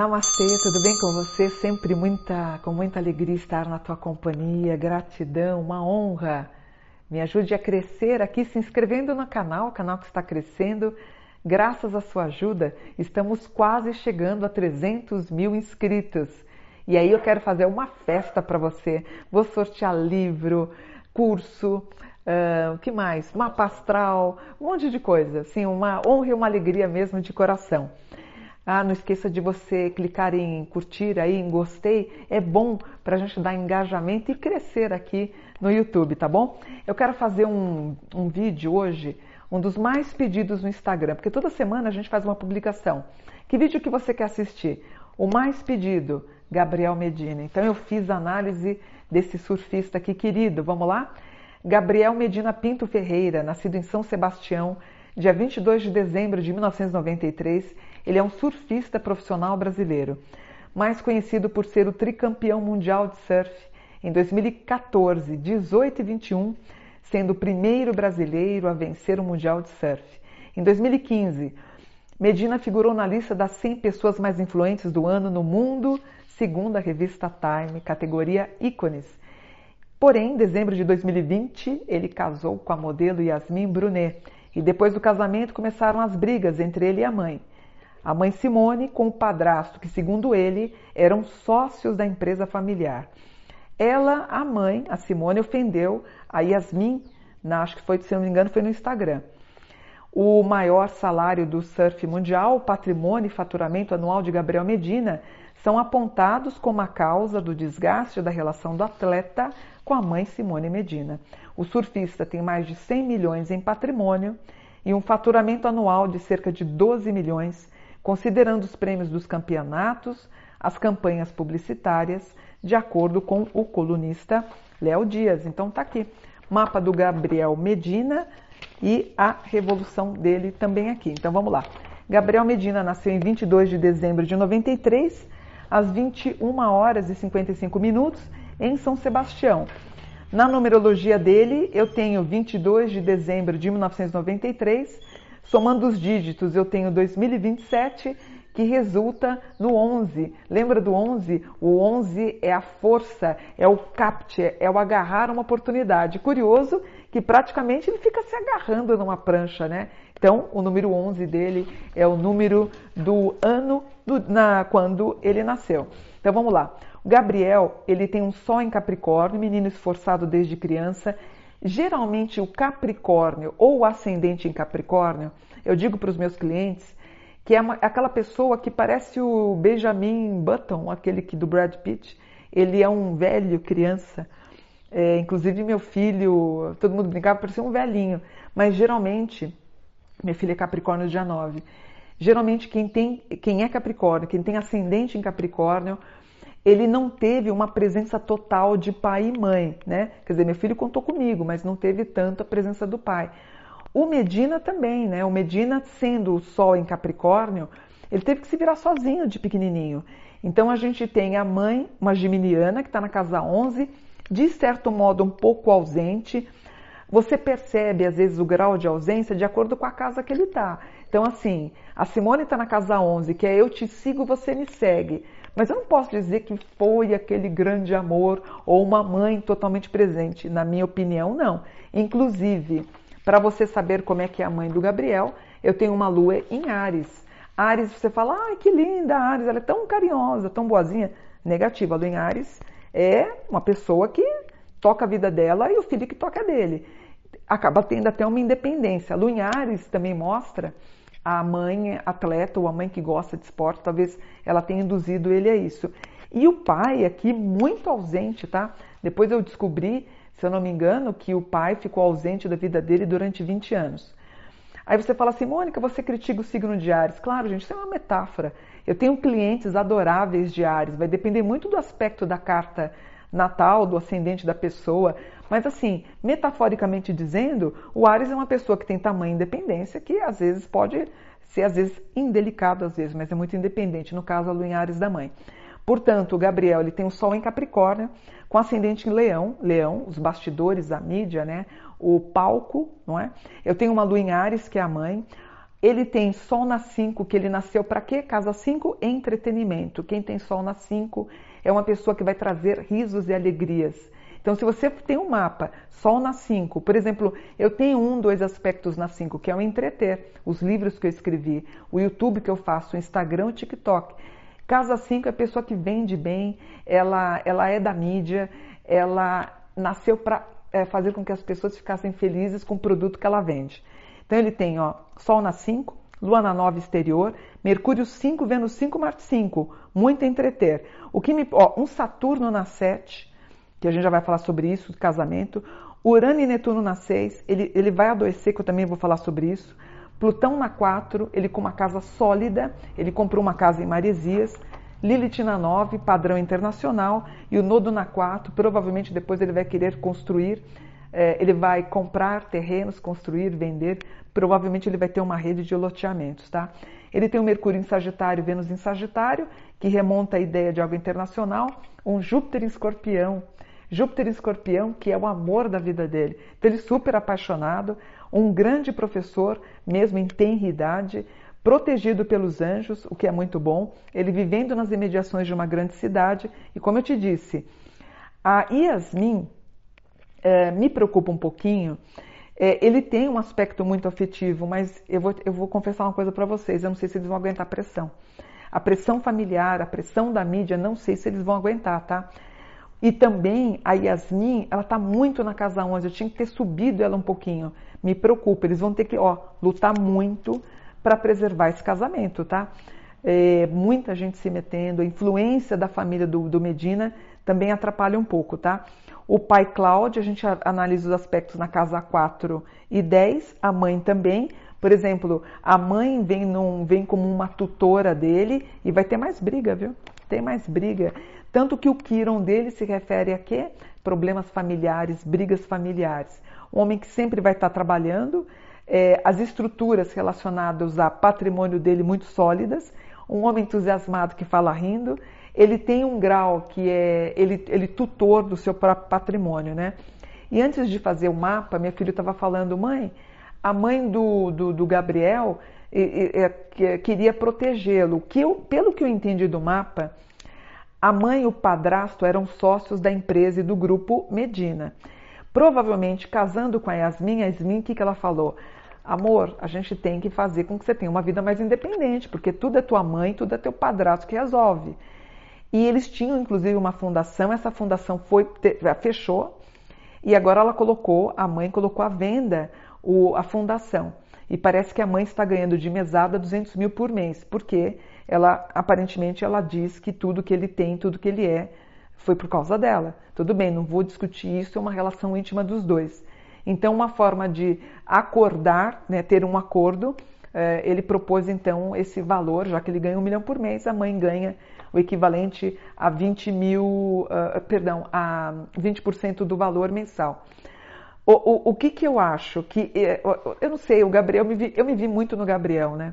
Namastê, tudo bem com você? Sempre muita, com muita alegria estar na tua companhia, gratidão, uma honra. Me ajude a crescer aqui se inscrevendo no canal, o canal que está crescendo. Graças à sua ajuda, estamos quase chegando a 300 mil inscritos. E aí eu quero fazer uma festa para você. Vou sortear livro, curso, uh, o que mais? Mapa astral, um monte de coisa. Assim, uma honra e uma alegria mesmo de coração. Ah, não esqueça de você clicar em curtir aí, em gostei. É bom para a gente dar engajamento e crescer aqui no YouTube, tá bom? Eu quero fazer um, um vídeo hoje, um dos mais pedidos no Instagram, porque toda semana a gente faz uma publicação. Que vídeo que você quer assistir? O mais pedido, Gabriel Medina. Então eu fiz a análise desse surfista aqui querido. Vamos lá? Gabriel Medina Pinto Ferreira, nascido em São Sebastião, dia 22 de dezembro de 1993 ele é um surfista profissional brasileiro, mais conhecido por ser o tricampeão mundial de surf em 2014, 18 e 21, sendo o primeiro brasileiro a vencer o Mundial de Surf. Em 2015, Medina figurou na lista das 100 pessoas mais influentes do ano no mundo, segundo a revista Time, categoria Ícones. Porém, em dezembro de 2020, ele casou com a modelo Yasmin Brunet e depois do casamento começaram as brigas entre ele e a mãe. A mãe Simone com o padrasto, que segundo ele eram sócios da empresa familiar. Ela, a mãe, a Simone, ofendeu a Yasmin, na, acho que foi, se não me engano, foi no Instagram. O maior salário do surf mundial, o patrimônio e faturamento anual de Gabriel Medina são apontados como a causa do desgaste da relação do atleta com a mãe Simone Medina. O surfista tem mais de 100 milhões em patrimônio e um faturamento anual de cerca de 12 milhões considerando os prêmios dos campeonatos, as campanhas publicitárias, de acordo com o colunista Léo Dias. Então está aqui, mapa do Gabriel Medina e a revolução dele também aqui. Então vamos lá. Gabriel Medina nasceu em 22 de dezembro de 93, às 21 horas e 55 minutos, em São Sebastião. Na numerologia dele, eu tenho 22 de dezembro de 1993 Somando os dígitos, eu tenho 2027, que resulta no 11. Lembra do 11? O 11 é a força, é o capture, é o agarrar uma oportunidade. Curioso que praticamente ele fica se agarrando numa prancha, né? Então, o número 11 dele é o número do ano do, na, quando ele nasceu. Então, vamos lá. O Gabriel, ele tem um sol em Capricórnio, menino esforçado desde criança, Geralmente, o Capricórnio ou o ascendente em Capricórnio, eu digo para os meus clientes que é uma, aquela pessoa que parece o Benjamin Button, aquele que do Brad Pitt. Ele é um velho criança. É, inclusive, meu filho, todo mundo brincava, parecia um velhinho. Mas geralmente, minha filha é Capricórnio dia 9. Geralmente, quem, tem, quem é Capricórnio, quem tem ascendente em Capricórnio, ele não teve uma presença total de pai e mãe, né? Quer dizer, meu filho contou comigo, mas não teve tanto a presença do pai. O Medina também, né? O Medina, sendo o Sol em Capricórnio, ele teve que se virar sozinho de pequenininho. Então a gente tem a mãe, uma geminiana, que está na casa 11, de certo modo um pouco ausente. Você percebe, às vezes, o grau de ausência de acordo com a casa que ele está. Então, assim, a Simone está na casa 11, que é eu te sigo, você me segue. Mas eu não posso dizer que foi aquele grande amor ou uma mãe totalmente presente. Na minha opinião, não. Inclusive, para você saber como é que é a mãe do Gabriel, eu tenho uma lua em Ares. Ares, você fala, ai que linda Ares, ela é tão carinhosa, tão boazinha. Negativa, a lua em Ares é uma pessoa que toca a vida dela e o filho que toca dele. Acaba tendo até uma independência. A lua em Ares também mostra a mãe atleta ou a mãe que gosta de esporte, talvez ela tenha induzido ele a isso. E o pai aqui muito ausente, tá? Depois eu descobri, se eu não me engano, que o pai ficou ausente da vida dele durante 20 anos. Aí você fala assim, Mônica, você critica o signo de Ares. Claro, gente, isso é uma metáfora. Eu tenho clientes adoráveis de Ares, vai depender muito do aspecto da carta natal, do ascendente da pessoa. Mas assim, metaforicamente dizendo, o Ares é uma pessoa que tem tamanho independência, que às vezes pode ser às vezes indelicado às vezes, mas é muito independente, no caso a lua em Ares da mãe. Portanto, o Gabriel ele tem o Sol em Capricórnio, com ascendente em Leão, Leão, os bastidores, a mídia, né? O palco, não é? Eu tenho uma lua em Ares, que é a mãe, Ele tem Sol na 5, que ele nasceu para quê? Casa 5, entretenimento. Quem tem Sol na 5 é uma pessoa que vai trazer risos e alegrias. Então, se você tem um mapa, Sol na 5, por exemplo, eu tenho um, dois aspectos na 5, que é o entreter, os livros que eu escrevi, o YouTube que eu faço, o Instagram, o TikTok. Casa 5 é a pessoa que vende bem, ela, ela é da mídia, ela nasceu para é, fazer com que as pessoas ficassem felizes com o produto que ela vende. Então ele tem ó, Sol na 5, Lua na 9 exterior, Mercúrio 5, Vênus 5, Marte 5, muito entreter. O que me, ó, um Saturno na 7, que a gente já vai falar sobre isso, casamento. Urano e Netuno na 6, ele, ele vai adoecer, que eu também vou falar sobre isso. Plutão na 4, ele com uma casa sólida, ele comprou uma casa em Maresias. Lilith na 9, padrão internacional. E o Nodo na 4, provavelmente depois ele vai querer construir, é, ele vai comprar terrenos, construir, vender. Provavelmente ele vai ter uma rede de loteamentos, tá? Ele tem o Mercúrio em Sagitário, Vênus em Sagitário, que remonta a ideia de algo internacional. Um Júpiter em Escorpião, Júpiter em Escorpião, que é o amor da vida dele. Então, ele é super apaixonado, um grande professor, mesmo em tenra idade, protegido pelos anjos, o que é muito bom, ele vivendo nas imediações de uma grande cidade. E como eu te disse, a Yasmin é, me preocupa um pouquinho. É, ele tem um aspecto muito afetivo, mas eu vou, eu vou confessar uma coisa para vocês: eu não sei se eles vão aguentar a pressão. A pressão familiar, a pressão da mídia, não sei se eles vão aguentar, tá? E também a Yasmin, ela está muito na casa 11, eu tinha que ter subido ela um pouquinho. Me preocupa, eles vão ter que ó, lutar muito para preservar esse casamento, tá? É, muita gente se metendo, a influência da família do, do, Medina também atrapalha um pouco, tá? O pai Cláudio, a gente analisa os aspectos na casa 4 e 10, a mãe também. Por exemplo, a mãe vem, num, vem como uma tutora dele e vai ter mais briga, viu? Tem mais briga. Tanto que o Kiron dele se refere a quê? Problemas familiares, brigas familiares. Um homem que sempre vai estar trabalhando, é, as estruturas relacionadas a patrimônio dele muito sólidas, um homem entusiasmado que fala rindo, ele tem um grau que é ele, ele tutor do seu próprio patrimônio, né? E antes de fazer o mapa, minha filha estava falando, mãe, a mãe do, do, do Gabriel é, queria protegê-lo. Que pelo que eu entendi do mapa, a mãe e o padrasto eram sócios da empresa e do grupo Medina. Provavelmente, casando com a Yasmin, a Yasmin, o que, ela falou? Amor, a gente tem que fazer com que você tenha uma vida mais independente, porque tudo é tua mãe, tudo é teu padrasto que resolve. E eles tinham, inclusive, uma fundação, essa fundação foi fechou, e agora ela colocou, a mãe colocou à venda o, a fundação. E parece que a mãe está ganhando de mesada 200 mil por mês, porque ela aparentemente ela diz que tudo que ele tem, tudo que ele é, foi por causa dela. Tudo bem, não vou discutir isso, é uma relação íntima dos dois. Então, uma forma de acordar, né, ter um acordo, eh, ele propôs então esse valor, já que ele ganha um milhão por mês, a mãe ganha o equivalente a 20 mil, uh, perdão, a 20% do valor mensal. O, o, o, que, que eu acho? Que eh, eu não sei, o Gabriel, eu me vi, eu me vi muito no Gabriel, né?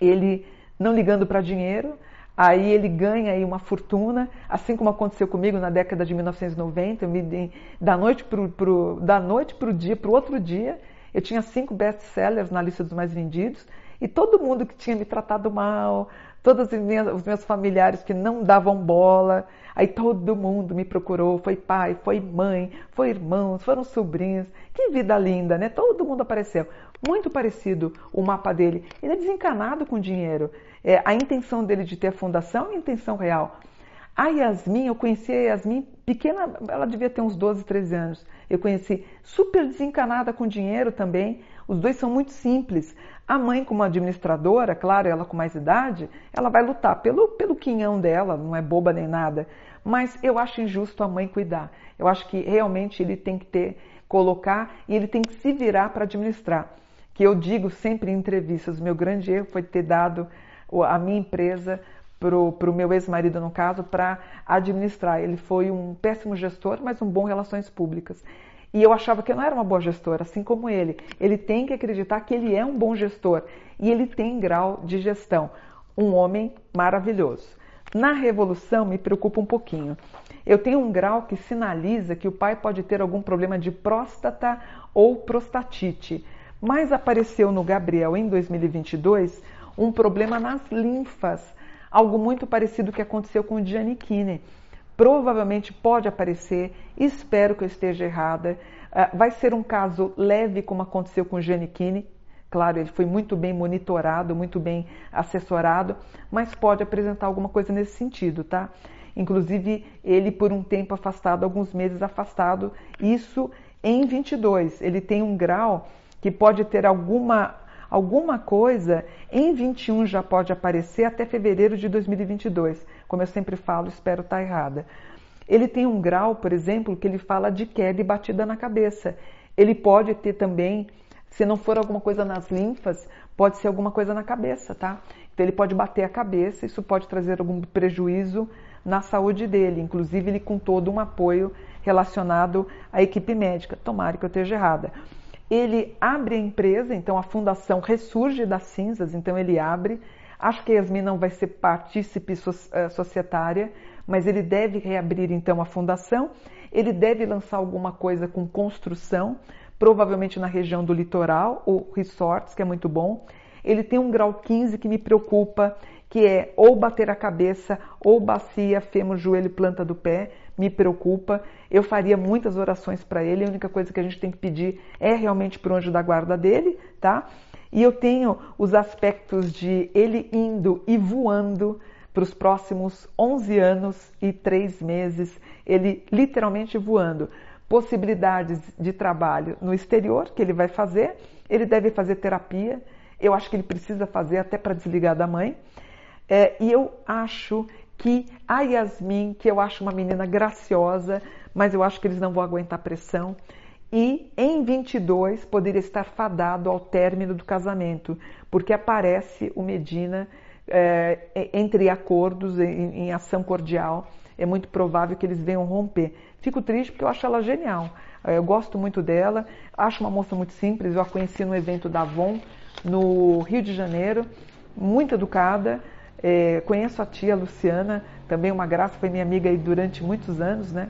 Ele não ligando para dinheiro, aí ele ganha aí uma fortuna, assim como aconteceu comigo na década de 1990, eu me, da noite para pro, da noite para o dia, para o outro dia, eu tinha cinco best-sellers na lista dos mais vendidos. E todo mundo que tinha me tratado mal, todos os meus, familiares que não davam bola, aí todo mundo me procurou, foi pai, foi mãe, foi irmãos, foram sobrinhos, que vida linda, né? Todo mundo apareceu muito parecido o mapa dele. Ele é desencanado com dinheiro. É, a intenção dele de ter a fundação é a intenção real. A Yasmin, eu conheci a Yasmin pequena, ela devia ter uns 12, 13 anos. Eu conheci super desencanada com dinheiro também. Os dois são muito simples. A mãe, como administradora, claro, ela com mais idade, ela vai lutar pelo, pelo quinhão dela, não é boba nem nada. Mas eu acho injusto a mãe cuidar. Eu acho que realmente ele tem que ter, colocar e ele tem que se virar para administrar que eu digo sempre em entrevistas, meu grande erro foi ter dado a minha empresa para o meu ex-marido, no caso, para administrar. Ele foi um péssimo gestor, mas um bom relações públicas. E eu achava que eu não era uma boa gestora, assim como ele. Ele tem que acreditar que ele é um bom gestor e ele tem grau de gestão. Um homem maravilhoso. Na revolução me preocupa um pouquinho. Eu tenho um grau que sinaliza que o pai pode ter algum problema de próstata ou prostatite Mas apareceu no Gabriel em 2022 um problema nas linfas, algo muito parecido que aconteceu com o Giannichini. Provavelmente pode aparecer, espero que eu esteja errada. Ah, vai ser um caso leve, como aconteceu com o Giannichini. Claro, ele foi muito bem monitorado, muito bem assessorado, mas pode apresentar alguma coisa nesse sentido, tá? Inclusive, ele por um tempo afastado, alguns meses afastado, isso em 22. Ele tem um grau que pode ter alguma alguma coisa em 21 já pode aparecer até fevereiro de 2022. Como eu sempre falo, espero estar errada. Ele tem um grau, por exemplo, que ele fala de queda e batida na cabeça. Ele pode ter também, se não for alguma coisa nas linfas, pode ser alguma coisa na cabeça, tá? Então ele pode bater a cabeça, isso pode trazer algum prejuízo na saúde dele, inclusive ele com todo um apoio relacionado à equipe médica. Tomara que eu esteja errada. Ele abre a empresa, então a fundação ressurge das cinzas, então ele abre. Acho que a Yasmin não vai ser partícipe eh, societária, mas ele deve reabrir então a fundação. Ele deve lançar alguma coisa com construção, provavelmente na região do litoral, ou resorts, que é muito bom. Ele tem um grau 15 que me preocupa, que é ou bater a cabeça, ou bacia, fêmur, joelho, planta do pé me preocupa. Eu faria muitas orações para ele. A única coisa que a gente tem que pedir é realmente para o anjo da guarda dele, tá? E eu tenho os aspectos de ele indo e voando para os próximos 11 anos e 3 meses, ele literalmente voando. Possibilidades de trabalho no exterior que ele vai fazer, ele deve fazer terapia, eu acho que ele precisa fazer até para desligar da mãe. É, e eu acho que a Yasmin, que eu acho uma menina graciosa, mas eu acho que eles não vão aguentar pressão, e em 22 poderia estar fadado ao término do casamento, porque aparece o Medina é, entre acordos, em, em, ação cordial, é muito provável que eles venham romper. Fico triste porque eu acho ela genial, eu gosto muito dela, acho uma moça muito simples, eu a conheci no evento da Avon, no Rio de Janeiro, muito educada, é, conheço a tia Luciana, também uma graça, foi minha amiga aí durante muitos anos, né?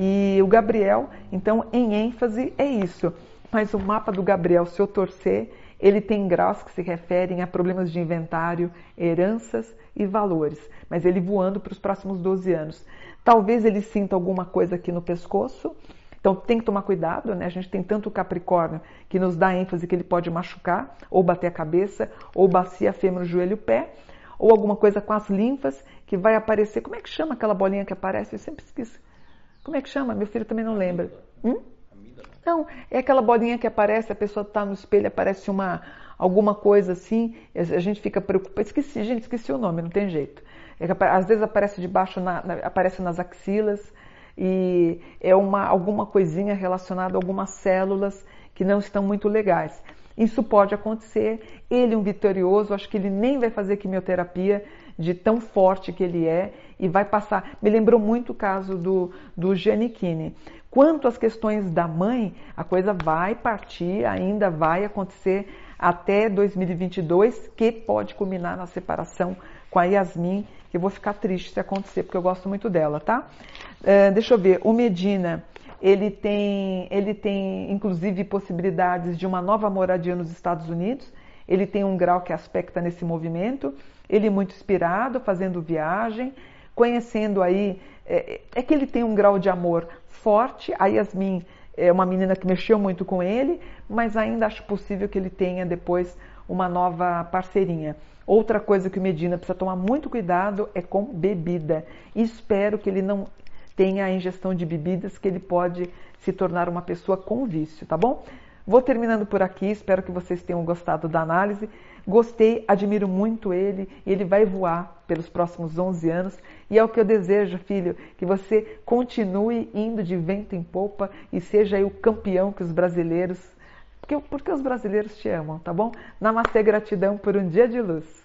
E o Gabriel, então, em ênfase, é isso. Mas o mapa do Gabriel, se eu torcer, ele tem graus que se referem a problemas de inventário, heranças e valores. Mas ele voando para os próximos 12 anos. Talvez ele sinta alguma coisa aqui no pescoço, então tem que tomar cuidado, né? A gente tem tanto o Capricórnio que nos dá ênfase que ele pode machucar, ou bater a cabeça, ou bacia fêmur, joelho, pé ou alguma coisa com as linfas que vai aparecer. Como é que chama aquela bolinha que aparece? Eu sempre esqueço. Como é que chama? Meu filho também não lembra. Hum? Não, é aquela bolinha que aparece, a pessoa está no espelho, aparece uma alguma coisa assim, a gente fica preocupado. Esqueci, gente, esqueci o nome, não tem jeito. É que, às vezes aparece debaixo, na, na, aparece nas axilas e é uma alguma coisinha relacionada a algumas células que não estão muito legais. Isso pode acontecer. Ele, um vitorioso, acho que ele nem vai fazer quimioterapia de tão forte que ele é e vai passar. Me lembrou muito o caso do, do Giannichini. Quanto às questões da mãe, a coisa vai partir, ainda vai acontecer até 2022, que pode culminar na separação com a Yasmin, que eu vou ficar triste se acontecer, porque eu gosto muito dela, tá? Uh, deixa eu ver, o Medina, ele tem, ele tem inclusive possibilidades de uma nova moradia nos Estados Unidos. Ele tem um grau que aspecta nesse movimento. Ele muito inspirado, fazendo viagem, conhecendo aí. É, é que ele tem um grau de amor forte. A Yasmin é uma menina que mexeu muito com ele, mas ainda acho possível que ele tenha depois uma nova parceirinha. Outra coisa que o Medina precisa tomar muito cuidado é com bebida. espero que ele não tenha a ingestão de bebidas que ele pode se tornar uma pessoa com vício, tá bom? Vou terminando por aqui, espero que vocês tenham gostado da análise. Gostei, admiro muito ele e ele vai voar pelos próximos 11 anos. E é o que eu desejo, filho, que você continue indo de vento em popa e seja aí o campeão que os brasileiros, porque, porque os brasileiros te amam, tá bom? Namastê, gratidão por um dia de luz.